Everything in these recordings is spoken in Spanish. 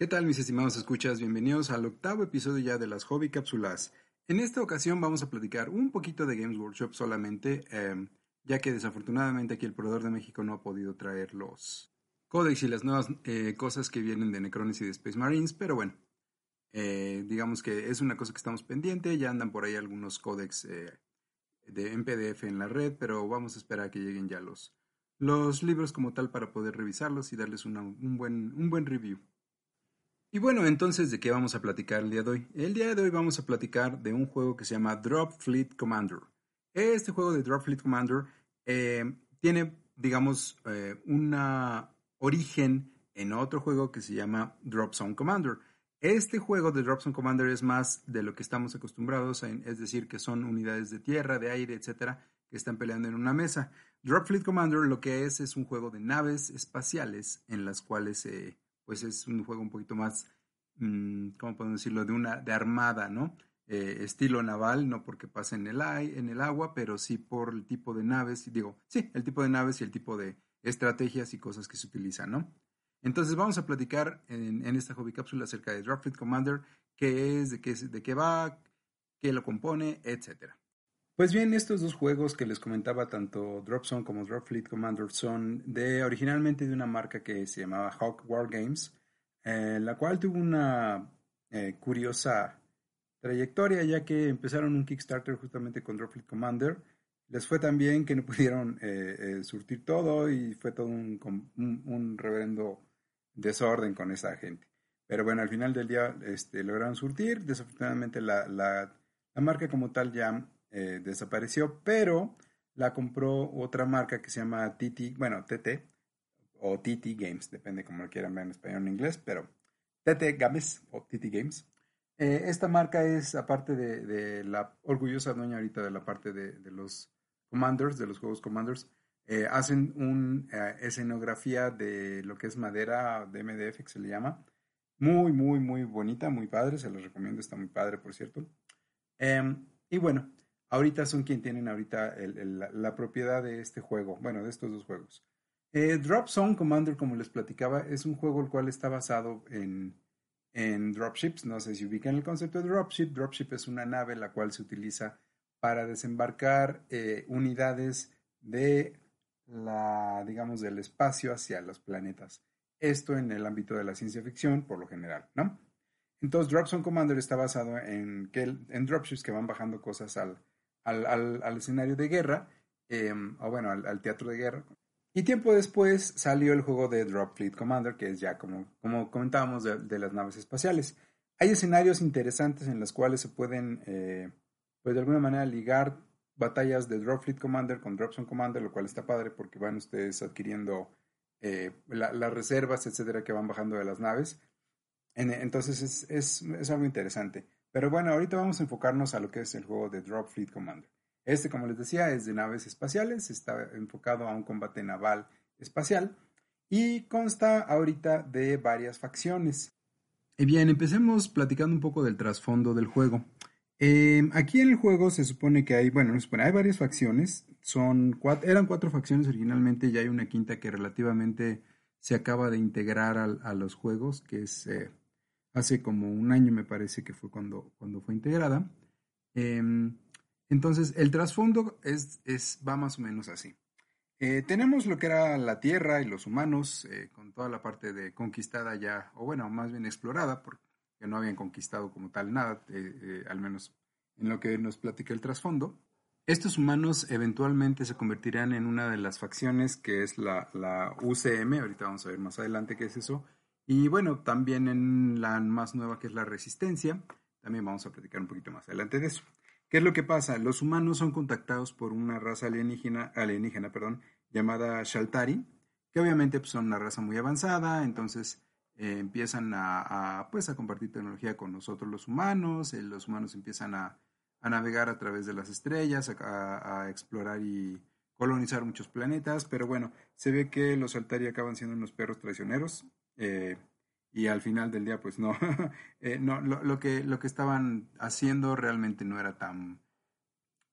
¿Qué tal mis estimados escuchas? Bienvenidos al octavo episodio ya de las Hobby Cápsulas. En esta ocasión vamos a platicar un poquito de Games Workshop solamente, em, ya que desafortunadamente aquí el proveedor de México no ha podido traer los códex y las nuevas eh, cosas que vienen de Necrones y de Space Marines, pero bueno, eh, digamos que es una cosa que estamos pendiente, ya andan por ahí algunos códex eh, de, en PDF en la red, pero vamos a esperar a que lleguen ya los, los libros como tal para poder revisarlos y darles un, buen, un buen review. Y bueno, entonces, ¿de qué vamos a platicar el día de hoy? El día de hoy vamos a platicar de un juego que se llama Drop Fleet Commander. Este juego de Drop Fleet Commander eh, tiene, digamos, eh, un origen en otro juego que se llama Drop Zone Commander. Este juego de Drop Zone Commander es más de lo que estamos acostumbrados, a, es decir, que son unidades de tierra, de aire, etcétera, que están peleando en una mesa. Drop Fleet Commander lo que es es un juego de naves espaciales en las cuales se pues es un juego un poquito más, mm, ¿cómo podemos decirlo? De una, de armada, ¿no? Eh, estilo naval, no porque pase en el, en el agua, pero sí por el tipo de naves, digo, sí, el tipo de naves y el tipo de estrategias y cosas que se utilizan, ¿no? Entonces vamos a platicar en, esta hobby cápsula acerca de Dropfleet Commander, qué es, de qué, de qué va, qué lo compone, etcétera. Pues bien, estos dos juegos que les comentaba, tanto Dropzone como Drop Fleet Commander, son de originalmente de una marca que se llamaba Hawk War Games, eh, la cual tuvo una eh, curiosa trayectoria, ya que empezaron un Kickstarter justamente con Drop Fleet Commander. Les fue tan bien que no pudieron eh, surtir todo y fue todo un, un, reverendo desorden con esa gente. Pero bueno, al final del día este, lograron surtir. Desafortunadamente la, la, la marca como tal ya eh, desapareció, pero la compró otra marca que se llama TT, bueno, TT o TT Games, depende como lo quieran ver en español o en inglés, pero TT Games o TT Games. Eh, esta marca es, aparte de, la orgullosa dueña ahorita de la parte de, los Commanders, de los juegos Commanders, eh, hacen una escenografía de lo que es madera de MDF, que se le llama. Muy, muy, muy bonita, muy padre, se los recomiendo, está muy padre, por cierto. Em, y bueno, ahorita son quien tienen ahorita la, propiedad de este juego, bueno, de estos dos juegos. Eh, Drop Commander, como les platicaba, es un juego el cual está basado en, en dropships. No sé si ubican el concepto de dropship. Dropship es una nave la cual se utiliza para desembarcar eh, unidades de la, digamos, del espacio hacia los planetas. Esto en el ámbito de la ciencia ficción, por lo general, ¿no? Entonces, Drop Zone Commander está basado en, que, en dropships que van bajando cosas al, al, al, escenario de guerra, em, o bueno, al, teatro de guerra. Y tiempo después salió el juego de Drop Fleet Commander, que es ya como, como comentábamos de, las naves espaciales. Hay escenarios interesantes en los cuales se pueden, eh, pues de alguna manera, ligar batallas de Drop Fleet Commander con Drop Zone Commander, lo cual está padre porque van ustedes adquiriendo eh, las reservas, etcétera, que van bajando de las naves. entonces es, es, es algo interesante. Pero bueno, ahorita vamos a enfocarnos a lo que es el juego de Drop Fleet Commander. Este, como les decía, es de naves espaciales, está enfocado a un combate naval espacial y consta ahorita de varias facciones. Y bien, empecemos platicando un poco del trasfondo del juego. Em, aquí en el juego se supone que hay, bueno, hay varias facciones, son eran cuatro facciones originalmente y hay una quinta que relativamente se acaba de integrar a, los juegos, que es eh, hace como un año me parece que fue cuando, cuando fue integrada. Em, entonces, el trasfondo es, es, va más o menos así. Eh, tenemos lo que era la Tierra y los humanos, eh, con toda la parte de conquistada ya, o bueno, más bien explorada, porque no habían conquistado como tal nada, eh, al menos en lo que nos platica el trasfondo. Estos humanos eventualmente se convertirán en una de las facciones que es la, la UCM, ahorita vamos a ver más adelante qué es eso, y bueno, también en la más nueva que es la resistencia, también vamos a platicar un poquito más adelante de eso. ¿Qué es lo que pasa? Los humanos son contactados por una raza alienígena, alienígena perdón, llamada Shaltari, que obviamente pues, son una raza muy avanzada, entonces eh, empiezan a, pues, a compartir tecnología con nosotros los humanos, eh, los humanos empiezan a, navegar a través de las estrellas, a, a, explorar y colonizar muchos planetas, pero bueno, se ve que los Shaltari acaban siendo unos perros traicioneros, eh, y al final del día, pues no, eh, no lo, que, lo que estaban haciendo realmente no era tan,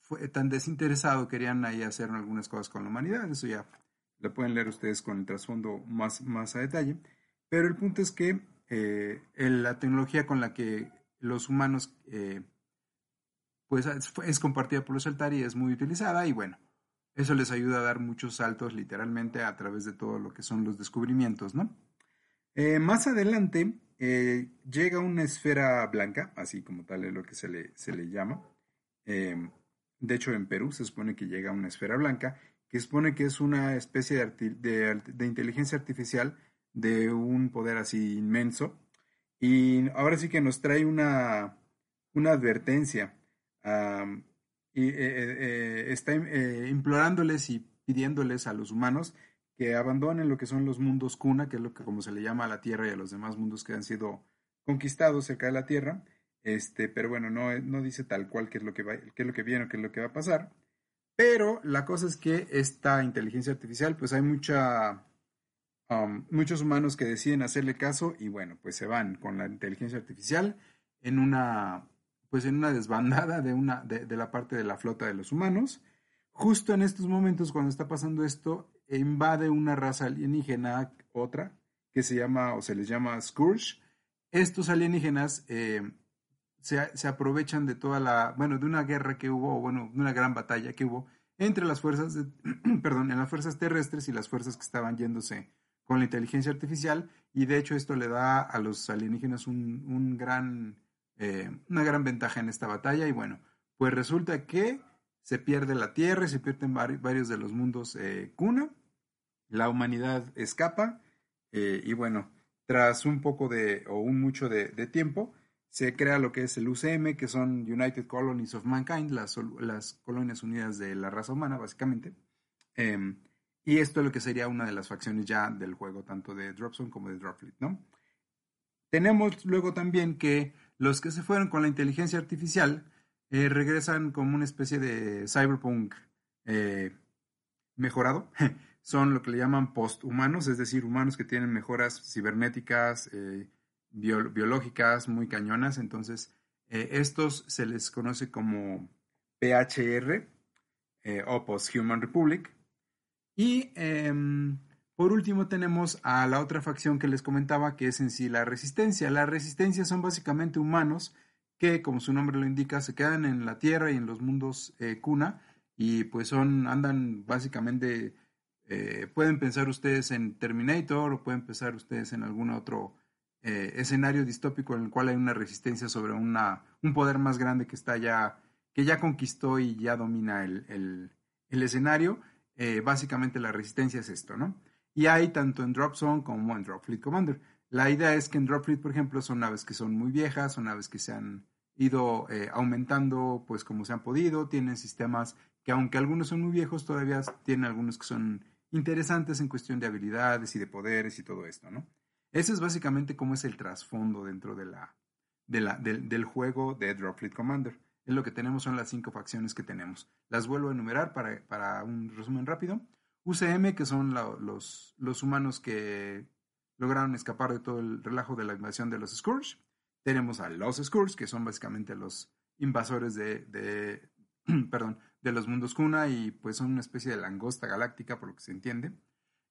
fue, tan desinteresado, querían ahí hacer algunas cosas con la humanidad, eso ya lo pueden leer ustedes con el trasfondo más, más a detalle, pero el punto es que la tecnología con la que los humanos pues es compartida por los Altari y es muy utilizada y bueno, eso les ayuda a dar muchos saltos literalmente a través de todo lo que son los descubrimientos, ¿no? Eh, más adelante eh, llega una esfera blanca, así como tal es lo que se le, se le llama. Em, de hecho, en Perú se supone que llega una esfera blanca, que supone que es una especie de, inteligencia artificial de un poder así inmenso. Y ahora sí que nos trae una, una advertencia y eh, está implorándoles y pidiéndoles a los humanos que abandonen lo que son los mundos cuna, que es lo que como se le llama a la Tierra y a los demás mundos que han sido conquistados cerca de la Tierra. Este, pero bueno, no, no dice tal cual qué es lo que va, qué es lo que viene o qué es lo que va a pasar. Pero la cosa es que esta inteligencia artificial, pues hay mucha, muchos humanos que deciden hacerle caso y bueno, pues se van con la inteligencia artificial en una pues en una desbandada de, una, de, la parte de la flota de los humanos. Justo en estos momentos, cuando está pasando esto, invade una raza alienígena, otra, que se llama o se les llama Scourge. Estos alienígenas eh, se, aprovechan de toda la, bueno, de una guerra que hubo, o bueno, de una gran batalla que hubo entre las fuerzas, de, perdón, en las fuerzas terrestres y las fuerzas que estaban yéndose con la inteligencia artificial, y de hecho esto le da a los alienígenas un, un gran eh, una gran ventaja en esta batalla. Y bueno, pues resulta que se pierde la Tierra y se pierden varios de los mundos eh, cuna, la humanidad escapa eh, y bueno, tras un poco de o un mucho de, tiempo, se crea lo que es el UCM, que son United Colonies of Mankind, las, colonias unidas de la raza humana, básicamente. Em, y esto es lo que sería una de las facciones ya del juego, tanto de Dropzone como de Dropfleet, ¿no? Tenemos luego también que los que se fueron con la inteligencia artificial eh, regresan como una especie de cyberpunk eh, mejorado. Son lo que le llaman posthumanos, es decir, humanos que tienen mejoras cibernéticas, eh, biológicas muy cañonas. Entonces, estos se les conoce como PHR o Post-Human Republic. Y em, por último tenemos a la otra facción que les comentaba, que es en sí la resistencia. La resistencia son básicamente humanos que, como su nombre lo indica, se quedan en la Tierra y en los mundos eh, cuna y pues son, andan básicamente, eh, pueden pensar ustedes en Terminator o pueden pensar ustedes en algún otro eh, escenario distópico en el cual hay una resistencia sobre una, un poder más grande que está ya, que ya conquistó y ya domina el, el, escenario. básicamente la resistencia es esto, ¿no? Y hay tanto en Drop Zone como en Drop Fleet Commander. La idea es que en Drop Fleet, por ejemplo, son naves que son muy viejas, son naves que se han ido eh, aumentando pues como se han podido, tienen sistemas que aunque algunos son muy viejos, todavía tienen algunos que son interesantes en cuestión de habilidades y de poderes y todo esto, ¿no? Ese es básicamente cómo es el trasfondo dentro de la, de la, del juego de Drop Fleet Commander. Es lo que tenemos, son las cinco facciones que tenemos. Las vuelvo a enumerar para, para un resumen rápido. UCM, que son los, los humanos que lograron escapar de todo el relajo de la invasión de los Scourge. Tenemos a los Scourge, que son básicamente los invasores de, de, perdón, de los mundos Kuna y pues son una especie de langosta galáctica, por lo que se entiende.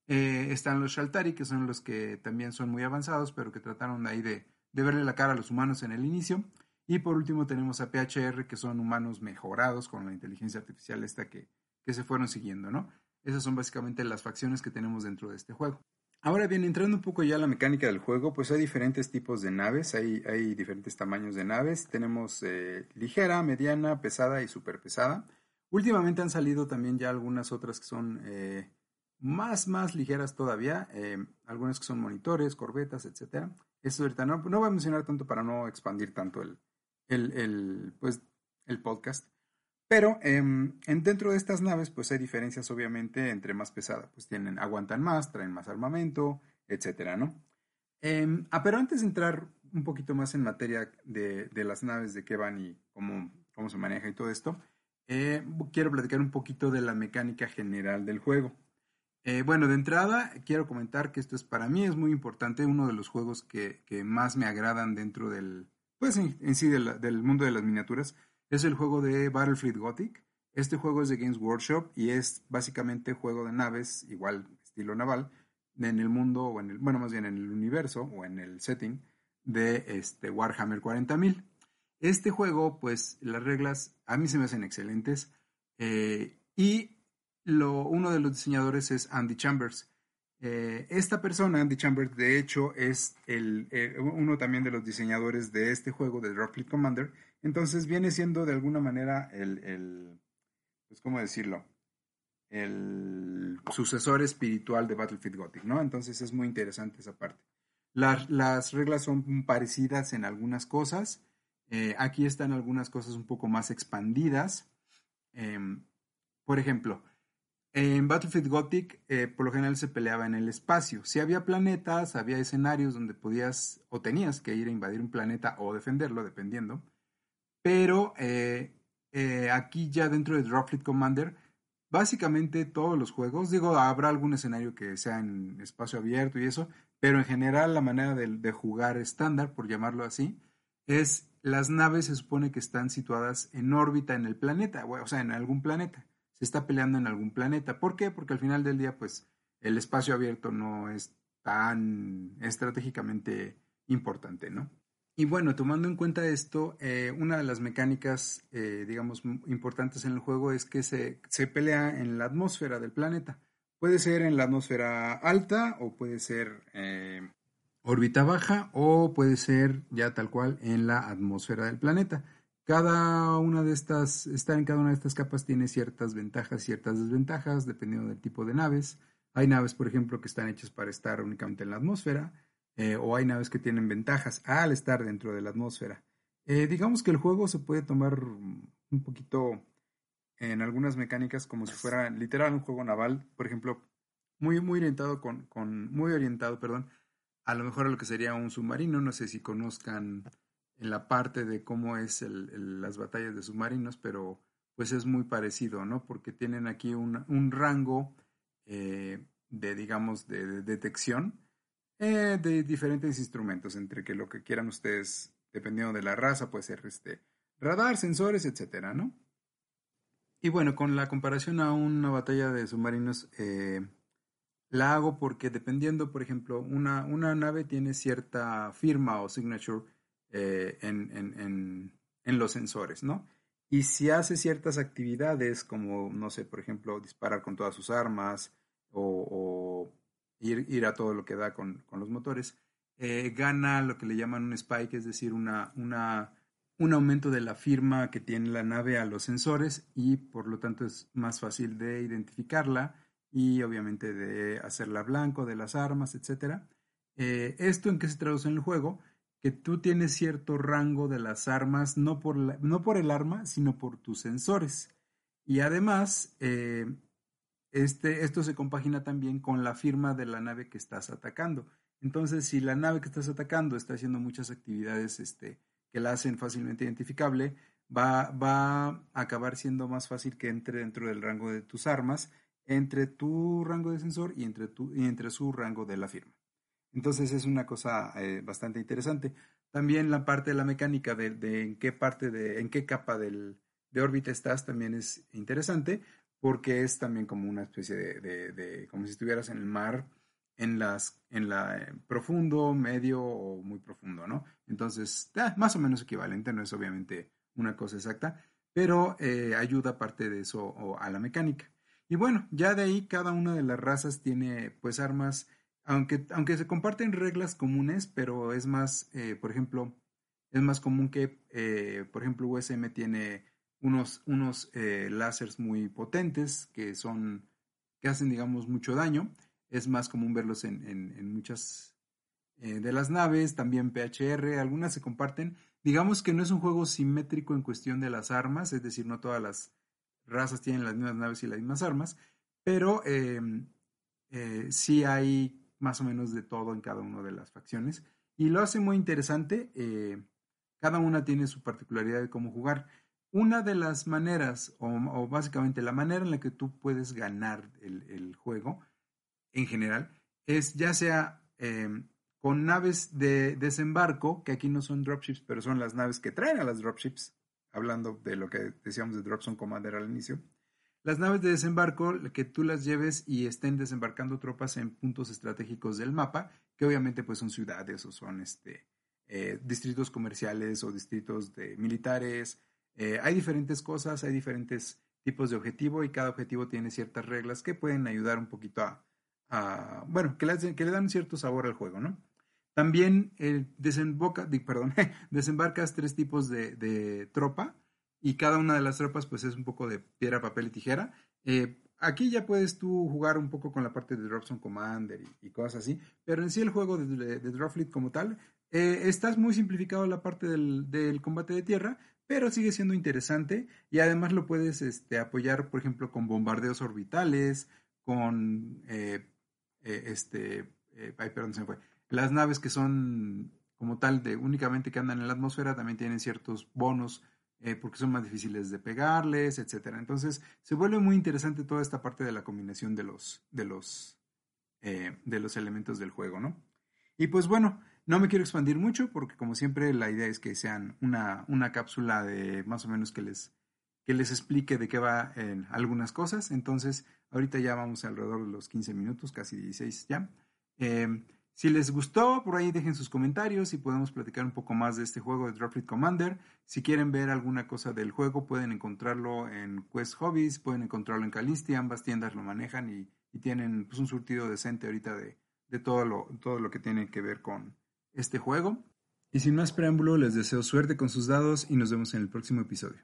Eh, están los Shaltari, que son los que también son muy avanzados, pero que trataron ahí de, de verle la cara a los humanos en el inicio. Y por último tenemos a PHR, que son humanos mejorados con la inteligencia artificial esta que, que se fueron siguiendo, ¿no? Esas son básicamente las facciones que tenemos dentro de este juego. Ahora bien, entrando un poco ya a la mecánica del juego, pues hay diferentes tipos de naves, hay, hay diferentes tamaños de naves. Tenemos eh, ligera, mediana, pesada y super pesada. Últimamente han salido también ya algunas otras que son eh, más, más ligeras todavía, eh, algunas que son monitores, corbetas, etc. Eso ahorita no, no voy a mencionar tanto para no expandir tanto el, el, el, pues, el podcast. Pero en, dentro de estas naves, pues hay diferencias obviamente entre más pesada, pues tienen, aguantan más, traen más armamento, etcétera, ¿no? Em, ah, pero antes de entrar un poquito más en materia de, las naves, de qué van y cómo, cómo se maneja y todo esto, eh, quiero platicar un poquito de la mecánica general del juego. Eh, bueno, de entrada quiero comentar que esto es para mí es muy importante, uno de los juegos que, más me agradan dentro del, pues en, sí del mundo de las miniaturas es el juego de Battlefleet Gothic. Este juego es de Games Workshop y es básicamente juego de naves, igual estilo naval, en el mundo, o en el, bueno, más bien en el universo o en el setting de este Warhammer 40.000. Este juego, pues las reglas a mí se me hacen excelentes eh, y uno de los diseñadores es Andy Chambers. Eh, esta persona, Andy Chambers, de hecho es el, eh, uno también de los diseñadores de este juego de Droplet Commander. Entonces viene siendo de alguna manera el, pues cómo decirlo, el sucesor espiritual de Battlefield Gothic, ¿no? Entonces es muy interesante esa parte. Las reglas son parecidas en algunas cosas, eh, aquí están algunas cosas un poco más expandidas. Em, por ejemplo, en Battlefield Gothic eh, por lo general se peleaba en el espacio. Si había planetas, había escenarios donde podías o tenías que ir a invadir un planeta o defenderlo, dependiendo. Pero eh, aquí ya dentro de Droplet Commander, básicamente todos los juegos, digo, habrá algún escenario que sea en espacio abierto y eso, pero en general la manera de jugar estándar, por llamarlo así, es las naves se supone que están situadas en órbita en el planeta, o sea, en algún planeta. Se está peleando en algún planeta. ¿Por qué? Porque al final del día, pues, el espacio abierto no es tan estratégicamente importante, ¿no? Y bueno, tomando en cuenta esto, eh, una de las mecánicas, eh, digamos, importantes en el juego es que se, se pelea en la atmósfera del planeta. Puede ser en la atmósfera alta o puede ser eh, órbita baja o puede ser ya tal cual en la atmósfera del planeta. Cada una de estas, estar en cada una de estas capas tiene ciertas ventajas, ciertas desventajas, dependiendo del tipo de naves. Hay naves, por ejemplo, que están hechas para estar únicamente en la atmósfera, eh, o hay naves que tienen ventajas al estar dentro de la atmósfera. Eh, digamos que el juego se puede tomar un poquito en algunas mecánicas como si fuera literal un juego naval, por ejemplo, muy, muy orientado con, con muy orientado, perdón, a lo mejor a lo que sería un submarino. No sé si conozcan en la parte de cómo es las batallas de submarinos, pero pues es muy parecido, ¿no? Porque tienen aquí un, un rango eh, de, digamos, de, detección eh, de diferentes instrumentos, entre que lo que quieran ustedes, dependiendo de la raza, puede ser este, radar, sensores, etcétera, ¿no? Y bueno, con la comparación a una batalla de submarinos, eh, la hago porque dependiendo, por ejemplo, una, una nave tiene cierta firma o signature eh, en, los sensores, ¿no? Y si hace ciertas actividades como, no sé, por ejemplo, disparar con todas sus armas o, ir, ir, a todo lo que da con, los motores, eh, gana lo que le llaman un spike, es decir, una, una, un aumento de la firma que tiene la nave a los sensores y por lo tanto es más fácil de identificarla y obviamente de hacerla blanco, de las armas, etc. Eh, ¿Esto en qué se traduce en el juego? Que tú tienes cierto rango de las armas, no por, no por el arma, sino por tus sensores. Y además, eh, este, esto se compagina también con la firma de la nave que estás atacando. Entonces, si la nave que estás atacando está haciendo muchas actividades este, que la hacen fácilmente identificable, va, va a acabar siendo más fácil que entre dentro del rango de tus armas entre tu rango de sensor y entre, tu, y entre su rango de la firma. Entonces es una cosa eh, bastante interesante. También la parte de la mecánica de, en qué parte de, en qué capa del, de órbita estás también es interesante porque es también como una especie de, de como si estuvieras en el mar en las en la eh, profundo, medio o muy profundo, ¿no? Entonces, ah, más o menos equivalente, no es obviamente una cosa exacta, pero eh, ayuda parte de eso a la mecánica. Y bueno, ya de ahí cada una de las razas tiene pues armas, aunque, aunque se comparten reglas comunes, pero es más, eh, por ejemplo, es más común que, eh, por ejemplo, USM tiene unos, unos eh, muy potentes que son, que hacen, digamos, mucho daño. Es más común verlos en, en, en muchas de las naves, también PHR, algunas se comparten. Digamos que no es un juego simétrico en cuestión de las armas, es decir, no todas las razas tienen las mismas naves y las mismas armas, pero em, eh, sí hay más o menos de todo en cada una de las facciones y lo hace muy interesante. Eh, cada una tiene su particularidad de cómo jugar. Una de las maneras, o, básicamente la manera en la que tú puedes ganar el, juego en general, es ya sea em, con naves de desembarco, que aquí no son dropships, pero son las naves que traen a las dropships, hablando de lo que decíamos de Dropzone Commander al inicio, las naves de desembarco, que tú las lleves y estén desembarcando tropas en puntos estratégicos del mapa, que obviamente pues son ciudades o son este, eh, distritos comerciales o distritos de militares. Eh, hay diferentes cosas, hay diferentes tipos de objetivo y cada objetivo tiene ciertas reglas que pueden ayudar un poquito a, bueno, que que le, dan cierto sabor al juego, ¿no? También eh, desembarcas tres tipos de, tropa y cada una de las tropas pues es un poco de piedra, papel y tijera. Eh, aquí ya puedes tú jugar un poco con la parte de Dropson Commander y, cosas así, pero en sí el juego de, de, Fleet como tal, eh, estás muy simplificado la parte del, combate de tierra, pero sigue siendo interesante y además lo puedes este, apoyar, por ejemplo, con bombardeos orbitales, con eh, este, ay, perdón, se me fue. Las naves que son como tal de únicamente que andan en la atmósfera también tienen ciertos bonos eh, porque son más difíciles de pegarles, etcétera. Entonces se vuelve muy interesante toda esta parte de la combinación de los, de los, eh, de los elementos del juego, ¿no? Y pues bueno, no me quiero expandir mucho porque como siempre la idea es que sean una, una cápsula de más o menos que les, que les explique de qué va en algunas cosas. Entonces ahorita ya vamos alrededor de los 15 minutos, casi 16 ya. Eh, si les gustó, por ahí dejen sus comentarios y podemos platicar un poco más de este juego de Droplet Commander. Si quieren ver alguna cosa del juego, pueden encontrarlo en Quest Hobbies, pueden encontrarlo en Calisti, ambas tiendas lo manejan y, tienen pues, un surtido decente ahorita de, de todo, lo, todo lo que tiene que ver con este juego. Y sin más preámbulo, les deseo suerte con sus dados y nos vemos en el próximo episodio.